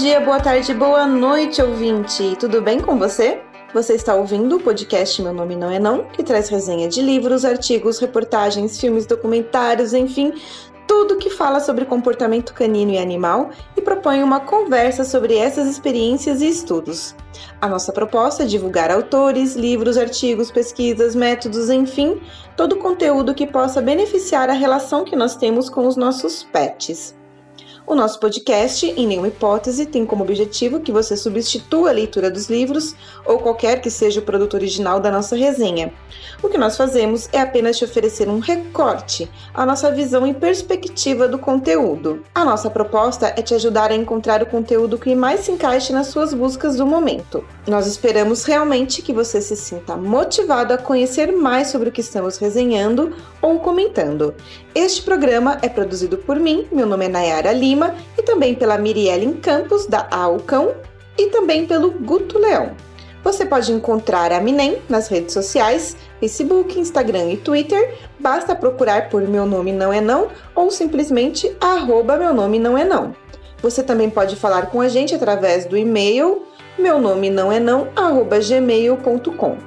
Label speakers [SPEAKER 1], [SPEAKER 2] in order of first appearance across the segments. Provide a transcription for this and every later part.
[SPEAKER 1] dia, boa tarde, boa noite, ouvinte! Tudo bem com você? Você está ouvindo o podcast Meu Nome Não É Não, que traz resenha de livros, artigos, reportagens, filmes, documentários, enfim, tudo que fala sobre comportamento canino e animal e propõe uma conversa sobre essas experiências e estudos. A nossa proposta é divulgar autores, livros, artigos, pesquisas, métodos, enfim, todo conteúdo que possa beneficiar a relação que nós temos com os nossos pets. O nosso podcast, em nenhuma hipótese, tem como objetivo que você substitua a leitura dos livros ou qualquer que seja o produto original da nossa resenha. O que nós fazemos é apenas te oferecer um recorte, a nossa visão e perspectiva do conteúdo. A nossa proposta é te ajudar a encontrar o conteúdo que mais se encaixe nas suas buscas do momento. Nós esperamos realmente que você se sinta motivado a conhecer mais sobre o que estamos resenhando ou comentando. Este programa é produzido por mim, meu nome é Nayara Lima, e também pela Miriellen Campos, da Alcão, e também pelo Guto Leão. Você pode encontrar a Minem nas redes sociais, Facebook, Instagram e Twitter. Basta procurar por Meu Nome Não É Não ou simplesmente arroba Meu Nome Não É Não. Você também pode falar com a gente através do e-mail meu nome não é não, arroba gmail.com.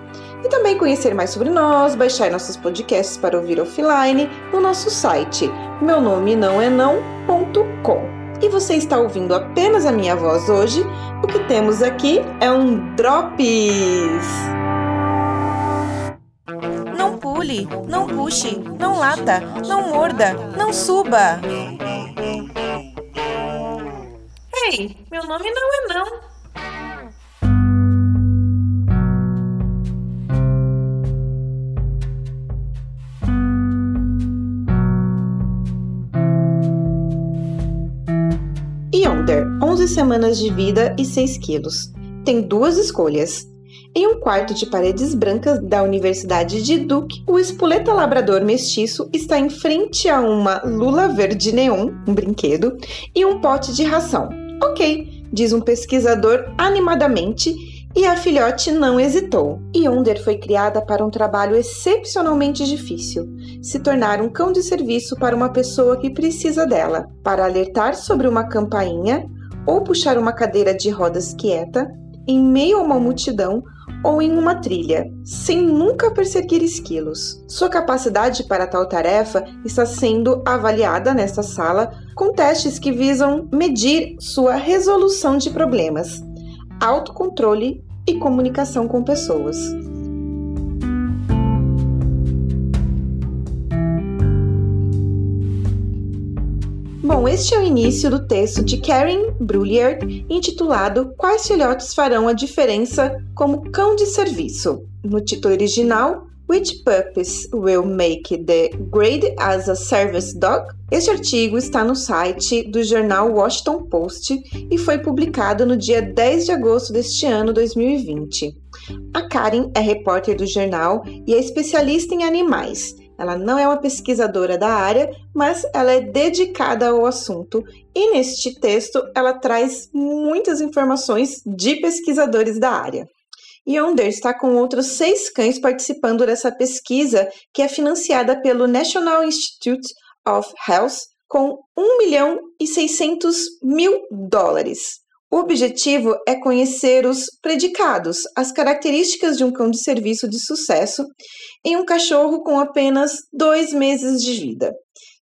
[SPEAKER 1] E também conhecer mais sobre nós, baixar nossos podcasts para ouvir offline no nosso site meu nome não é não.com. E você está ouvindo apenas a minha voz hoje, o que temos aqui é um Drops!
[SPEAKER 2] Não pule, não puxe, não lata, não morda, não suba! Ei, meu nome não é não.
[SPEAKER 1] Semanas de vida e 6 quilos. Tem duas escolhas. Em um quarto de paredes brancas da Universidade de Duke, o espoleta labrador mestiço está em frente a uma lula verde neon, um brinquedo, e um pote de ração. Ok, diz um pesquisador animadamente e a filhote não hesitou. Yonder foi criada para um trabalho excepcionalmente difícil: se tornar um cão de serviço para uma pessoa que precisa dela, para alertar sobre uma campainha ou puxar uma cadeira de rodas quieta, em meio a uma multidão ou em uma trilha, sem nunca perseguir esquilos. Sua capacidade para tal tarefa está sendo avaliada nesta sala com testes que visam medir sua resolução de problemas autocontrole e comunicação com pessoas. Bom, este é o início do texto de Karen Brulliard, intitulado Quais filhotes farão a diferença como cão de serviço? No título original, Which Puppies Will Make the Grade as a Service Dog? Este artigo está no site do jornal Washington Post e foi publicado no dia 10 de agosto deste ano 2020. A Karen é repórter do jornal e é especialista em animais. Ela não é uma pesquisadora da área, mas ela é dedicada ao assunto e neste texto ela traz muitas informações de pesquisadores da área. Yonder está com outros seis cães participando dessa pesquisa, que é financiada pelo National Institute of Health com 1 milhão e 600 mil dólares. O objetivo é conhecer os predicados, as características de um cão de serviço de sucesso em um cachorro com apenas dois meses de vida.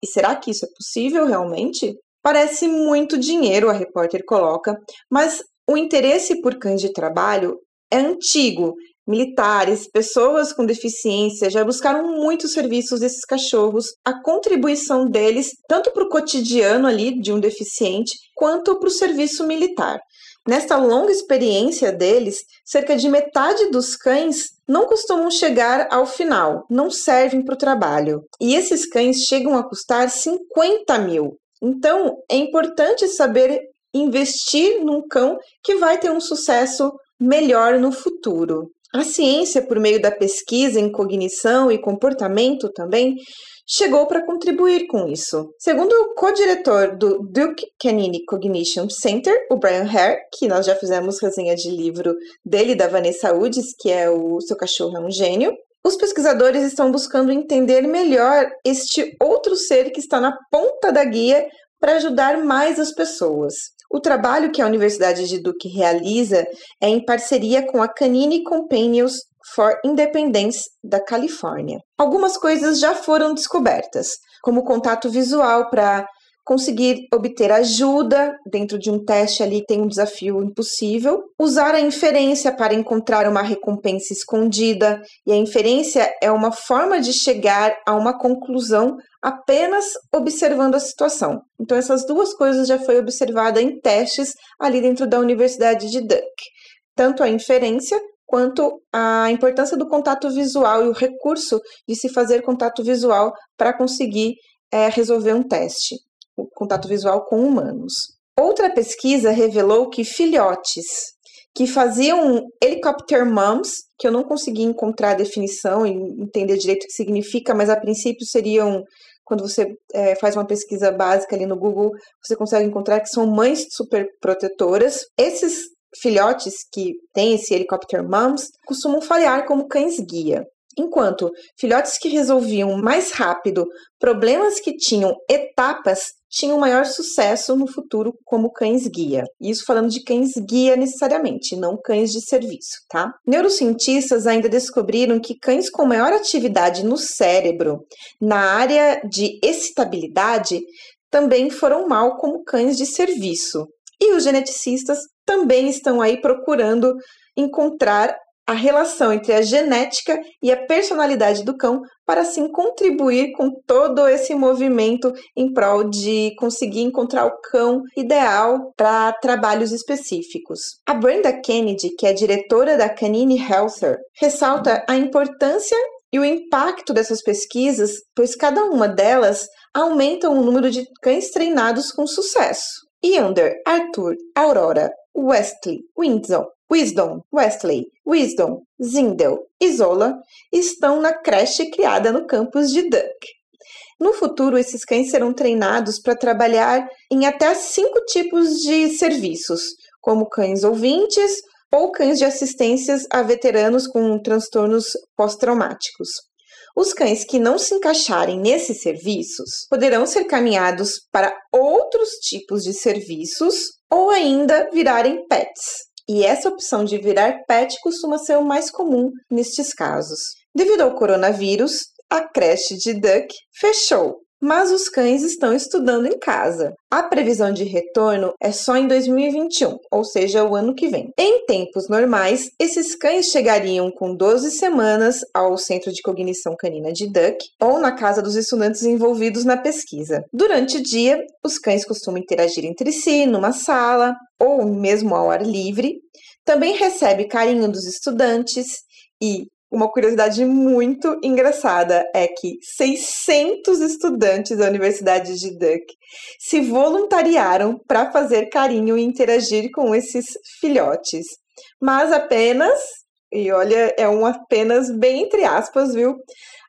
[SPEAKER 1] E será que isso é possível realmente? Parece muito dinheiro, a repórter coloca, mas o interesse por cães de trabalho é antigo. Militares, pessoas com deficiência já buscaram muitos serviços desses cachorros. A contribuição deles, tanto para o cotidiano ali de um deficiente, quanto para o serviço militar. Nesta longa experiência deles, cerca de metade dos cães não costumam chegar ao final, não servem para o trabalho. E esses cães chegam a custar 50 mil. Então, é importante saber investir num cão que vai ter um sucesso melhor no futuro. A ciência, por meio da pesquisa em cognição e comportamento também, chegou para contribuir com isso. Segundo o co-diretor do Duke Canini Cognition Center, o Brian Hare, que nós já fizemos resenha de livro dele da Vanessa Udes, que é o Seu Cachorro é um Gênio, os pesquisadores estão buscando entender melhor este outro ser que está na ponta da guia para ajudar mais as pessoas. O trabalho que a Universidade de Duke realiza é em parceria com a Canine Companions for Independence da Califórnia. Algumas coisas já foram descobertas, como contato visual para conseguir obter ajuda dentro de um teste ali tem um desafio impossível, usar a inferência para encontrar uma recompensa escondida, e a inferência é uma forma de chegar a uma conclusão apenas observando a situação. Então essas duas coisas já foi observada em testes ali dentro da Universidade de Duke, tanto a inferência quanto a importância do contato visual e o recurso de se fazer contato visual para conseguir é, resolver um teste contato visual com humanos. Outra pesquisa revelou que filhotes que faziam helicopter moms, que eu não consegui encontrar a definição e entender direito o que significa, mas a princípio seriam, quando você é, faz uma pesquisa básica ali no Google, você consegue encontrar que são mães super protetoras. Esses filhotes que têm esse helicopter moms costumam falhar como cães guia. Enquanto filhotes que resolviam mais rápido problemas que tinham etapas tinham maior sucesso no futuro como cães-guia. Isso falando de cães-guia necessariamente, não cães de serviço, tá? Neurocientistas ainda descobriram que cães com maior atividade no cérebro, na área de excitabilidade, também foram mal como cães de serviço. E os geneticistas também estão aí procurando encontrar a relação entre a genética e a personalidade do cão para assim contribuir com todo esse movimento em prol de conseguir encontrar o cão ideal para trabalhos específicos. A Brenda Kennedy, que é diretora da Canine Healther, ressalta a importância e o impacto dessas pesquisas, pois cada uma delas aumenta o número de cães treinados com sucesso. Yander, Arthur, Aurora, Wesley, Windsor, Wisdom, Wesley, Wisdom, Zindel e Zola estão na creche criada no campus de Duck. No futuro, esses cães serão treinados para trabalhar em até cinco tipos de serviços, como cães ouvintes ou cães de assistências a veteranos com transtornos pós-traumáticos. Os cães que não se encaixarem nesses serviços poderão ser caminhados para outros tipos de serviços ou ainda virarem pets e essa opção de virar pet costuma ser o mais comum nestes casos. Devido ao coronavírus, a creche de Duck fechou, mas os cães estão estudando em casa. A previsão de retorno é só em 2021, ou seja, o ano que vem. Em tempos normais, esses cães chegariam com 12 semanas ao Centro de Cognição Canina de Duck ou na casa dos estudantes envolvidos na pesquisa. Durante o dia, os cães costumam interagir entre si numa sala ou mesmo ao ar livre. Também recebe carinho dos estudantes e uma curiosidade muito engraçada é que 600 estudantes da Universidade de Duke se voluntariaram para fazer carinho e interagir com esses filhotes. Mas apenas, e olha, é um apenas bem entre aspas, viu?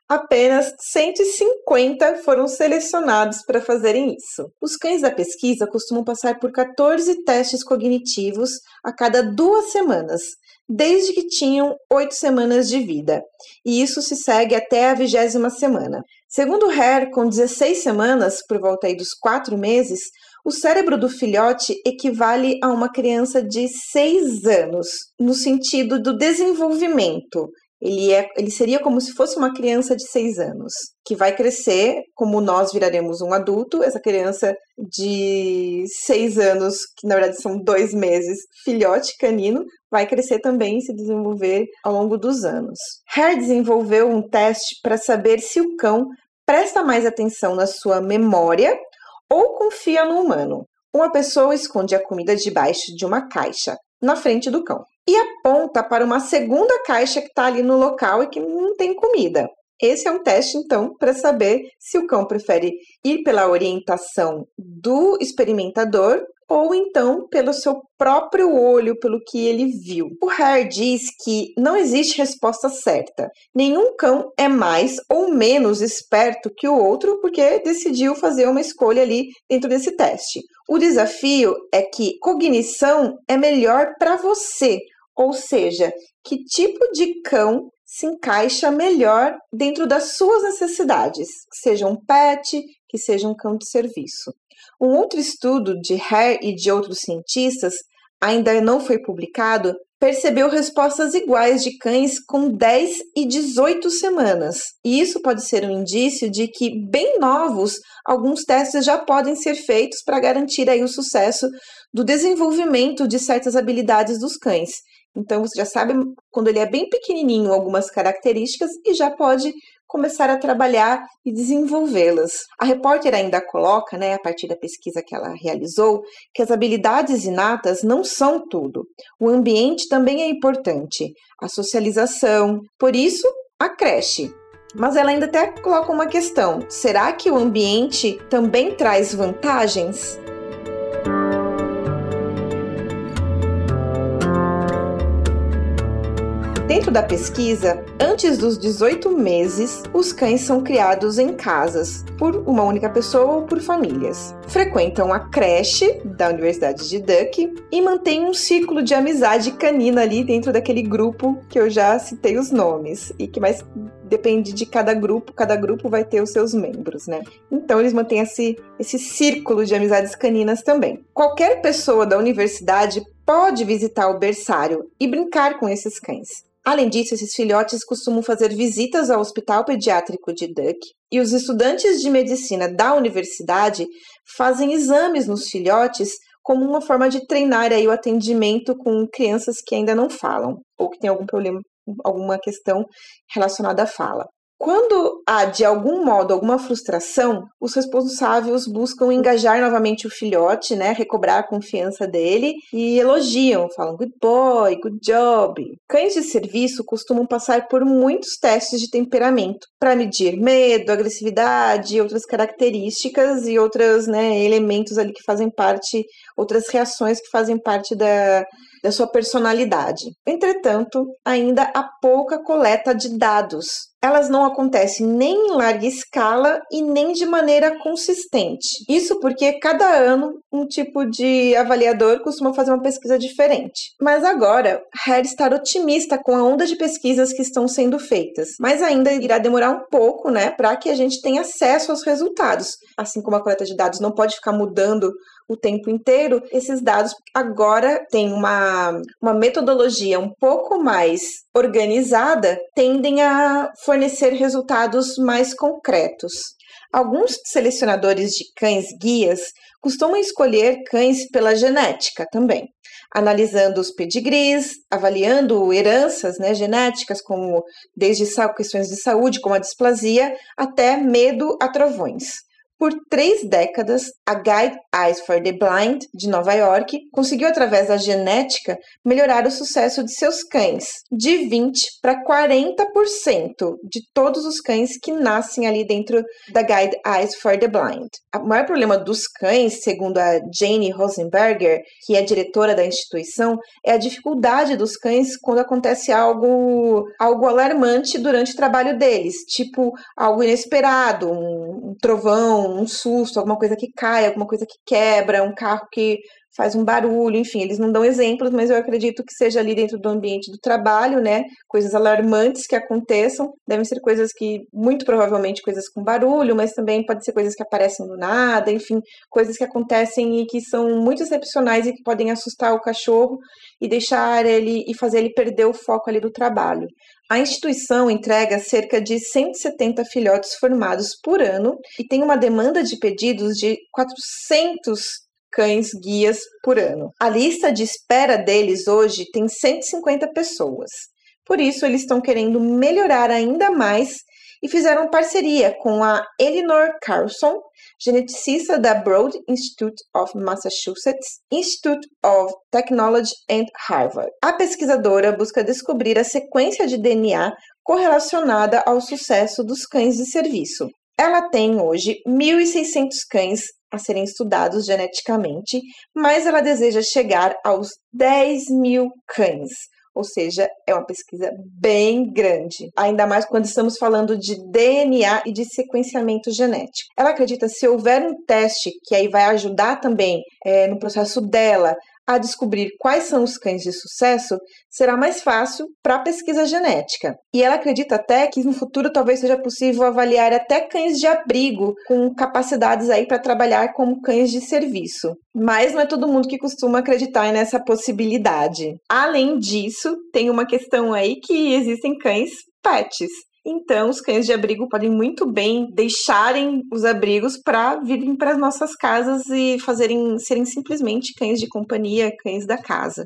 [SPEAKER 1] Apenas 150 foram selecionados para fazerem isso. Os cães da pesquisa costumam passar por 14 testes cognitivos a cada duas semanas, desde que tinham oito semanas de vida, e isso se segue até a vigésima semana. Segundo Hare, com 16 semanas, por volta aí dos quatro meses, o cérebro do filhote equivale a uma criança de seis anos, no sentido do desenvolvimento, ele, é, ele seria como se fosse uma criança de seis anos, que vai crescer como nós viraremos um adulto. Essa criança de seis anos, que na verdade são dois meses, filhote canino, vai crescer também e se desenvolver ao longo dos anos. Hare desenvolveu um teste para saber se o cão presta mais atenção na sua memória ou confia no humano. Uma pessoa esconde a comida debaixo de uma caixa na frente do cão e aponta para uma segunda caixa que está ali no local e que não tem comida. Esse é um teste, então, para saber se o cão prefere ir pela orientação do experimentador ou então pelo seu próprio olho, pelo que ele viu. O Hare diz que não existe resposta certa. Nenhum cão é mais ou menos esperto que o outro porque decidiu fazer uma escolha ali dentro desse teste. O desafio é que cognição é melhor para você, ou seja, que tipo de cão se encaixa melhor dentro das suas necessidades, que seja um pet, que seja um cão de serviço. Um outro estudo de Hare e de outros cientistas, ainda não foi publicado, percebeu respostas iguais de cães com 10 e 18 semanas. E isso pode ser um indício de que, bem novos, alguns testes já podem ser feitos para garantir aí o sucesso do desenvolvimento de certas habilidades dos cães. Então você já sabe quando ele é bem pequenininho algumas características e já pode começar a trabalhar e desenvolvê-las. A repórter ainda coloca, né, a partir da pesquisa que ela realizou, que as habilidades inatas não são tudo. O ambiente também é importante, a socialização, por isso a creche. Mas ela ainda até coloca uma questão: será que o ambiente também traz vantagens? Dentro da pesquisa, antes dos 18 meses, os cães são criados em casas, por uma única pessoa ou por famílias. Frequentam a creche da Universidade de Duck e mantêm um círculo de amizade canina ali dentro daquele grupo que eu já citei os nomes e que mais depende de cada grupo, cada grupo vai ter os seus membros, né? Então eles mantêm esse, esse círculo de amizades caninas também. Qualquer pessoa da universidade pode visitar o berçário e brincar com esses cães. Além disso, esses filhotes costumam fazer visitas ao Hospital Pediátrico de Duck e os estudantes de medicina da universidade fazem exames nos filhotes como uma forma de treinar aí o atendimento com crianças que ainda não falam ou que têm algum problema, alguma questão relacionada à fala. Quando há de algum modo alguma frustração, os responsáveis buscam engajar novamente o filhote, né, recobrar a confiança dele e elogiam, falam good boy, good job. Cães de serviço costumam passar por muitos testes de temperamento para medir medo, agressividade, outras características e outros né, elementos ali que fazem parte, outras reações que fazem parte da, da sua personalidade. Entretanto, ainda há pouca coleta de dados elas não acontecem nem em larga escala e nem de maneira consistente. Isso porque cada ano um tipo de avaliador costuma fazer uma pesquisa diferente. Mas agora, Harry está otimista com a onda de pesquisas que estão sendo feitas, mas ainda irá demorar um pouco, né, para que a gente tenha acesso aos resultados. Assim como a coleta de dados não pode ficar mudando o tempo inteiro, esses dados agora têm uma, uma metodologia um pouco mais organizada, tendem a fornecer resultados mais concretos. Alguns selecionadores de cães guias costumam escolher cães pela genética também, analisando os pedigrees, avaliando heranças né, genéticas, como desde questões de saúde, como a displasia, até medo a trovões. Por três décadas, a Guide Eyes for the Blind, de Nova York, conseguiu, através da genética, melhorar o sucesso de seus cães, de 20% para 40% de todos os cães que nascem ali dentro da Guide Eyes for the Blind. O maior problema dos cães, segundo a Jane Rosenberger, que é diretora da instituição, é a dificuldade dos cães quando acontece algo, algo alarmante durante o trabalho deles, tipo algo inesperado, um, um trovão, um susto, alguma coisa que cai, alguma coisa que quebra, um carro que faz um barulho, enfim, eles não dão exemplos, mas eu acredito que seja ali dentro do ambiente do trabalho, né? Coisas alarmantes que aconteçam, devem ser coisas que, muito provavelmente, coisas com barulho, mas também pode ser coisas que aparecem do nada, enfim, coisas que acontecem e que são muito excepcionais e que podem assustar o cachorro e deixar ele e fazer ele perder o foco ali do trabalho. A instituição entrega cerca de 170 filhotes formados por ano e tem uma demanda de pedidos de 400 cães guias por ano. A lista de espera deles hoje tem 150 pessoas. Por isso, eles estão querendo melhorar ainda mais e fizeram parceria com a Eleanor Carlson, geneticista da Broad Institute of Massachusetts, Institute of Technology and Harvard. A pesquisadora busca descobrir a sequência de DNA correlacionada ao sucesso dos cães de serviço. Ela tem hoje 1.600 cães a serem estudados geneticamente, mas ela deseja chegar aos 10 mil cães ou seja, é uma pesquisa bem grande, ainda mais quando estamos falando de DNA e de sequenciamento genético. Ela acredita se houver um teste que aí vai ajudar também é, no processo dela a descobrir quais são os cães de sucesso, será mais fácil para a pesquisa genética. E ela acredita até que no futuro talvez seja possível avaliar até cães de abrigo com capacidades aí para trabalhar como cães de serviço. Mas não é todo mundo que costuma acreditar nessa possibilidade. Além disso, tem uma questão aí que existem cães pets. Então, os cães de abrigo podem muito bem deixarem os abrigos para virem para as nossas casas e fazerem serem simplesmente cães de companhia, cães da casa.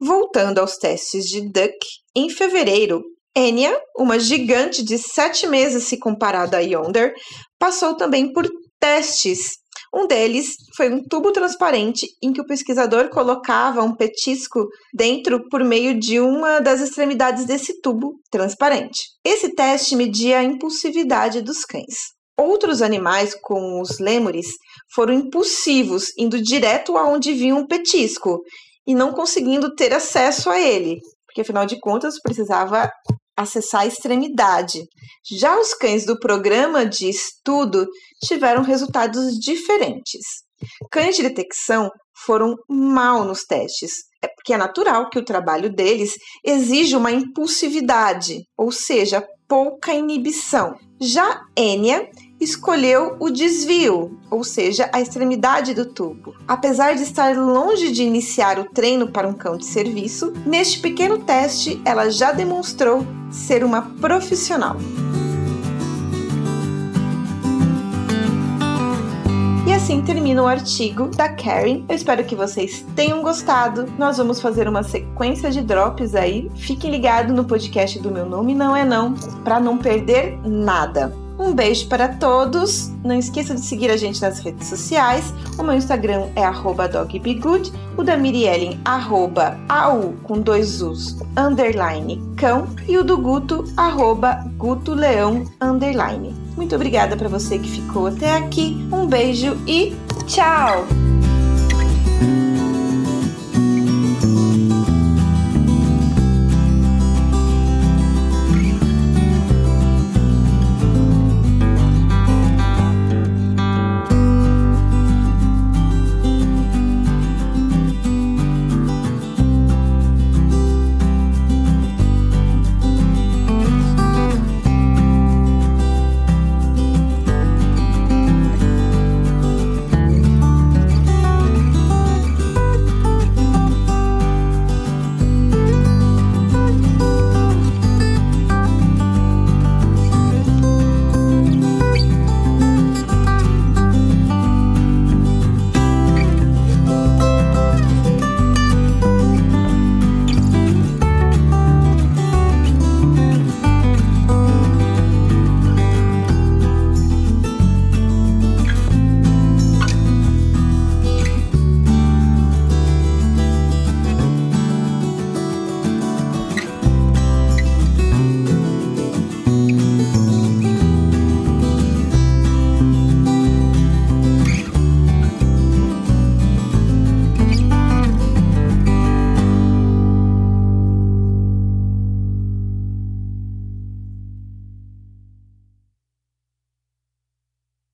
[SPEAKER 1] Voltando aos testes de Duck, em fevereiro, Enya, uma gigante de sete meses se comparada a Yonder, passou também por testes um deles foi um tubo transparente em que o pesquisador colocava um petisco dentro por meio de uma das extremidades desse tubo transparente. Esse teste media a impulsividade dos cães. Outros animais, como os lêmures, foram impulsivos, indo direto aonde vinha um petisco e não conseguindo ter acesso a ele, porque afinal de contas precisava acessar a extremidade. Já os cães do programa de estudo tiveram resultados diferentes. Cães de detecção foram mal nos testes. É porque é natural que o trabalho deles exija uma impulsividade, ou seja, pouca inibição. Já Enya escolheu o desvio, ou seja, a extremidade do tubo. Apesar de estar longe de iniciar o treino para um cão de serviço, neste pequeno teste ela já demonstrou ser uma profissional. E assim termina o artigo da Karen. Eu espero que vocês tenham gostado. Nós vamos fazer uma sequência de drops aí. Fiquem ligados no podcast do meu nome não é não, para não perder nada. Um beijo para todos. Não esqueça de seguir a gente nas redes sociais. O meu Instagram é dogbegood, o da Miriellen, arroba au, com dois us, underline, cão, e o do Guto, arroba gutoleão, underline. Muito obrigada para você que ficou até aqui. Um beijo e tchau!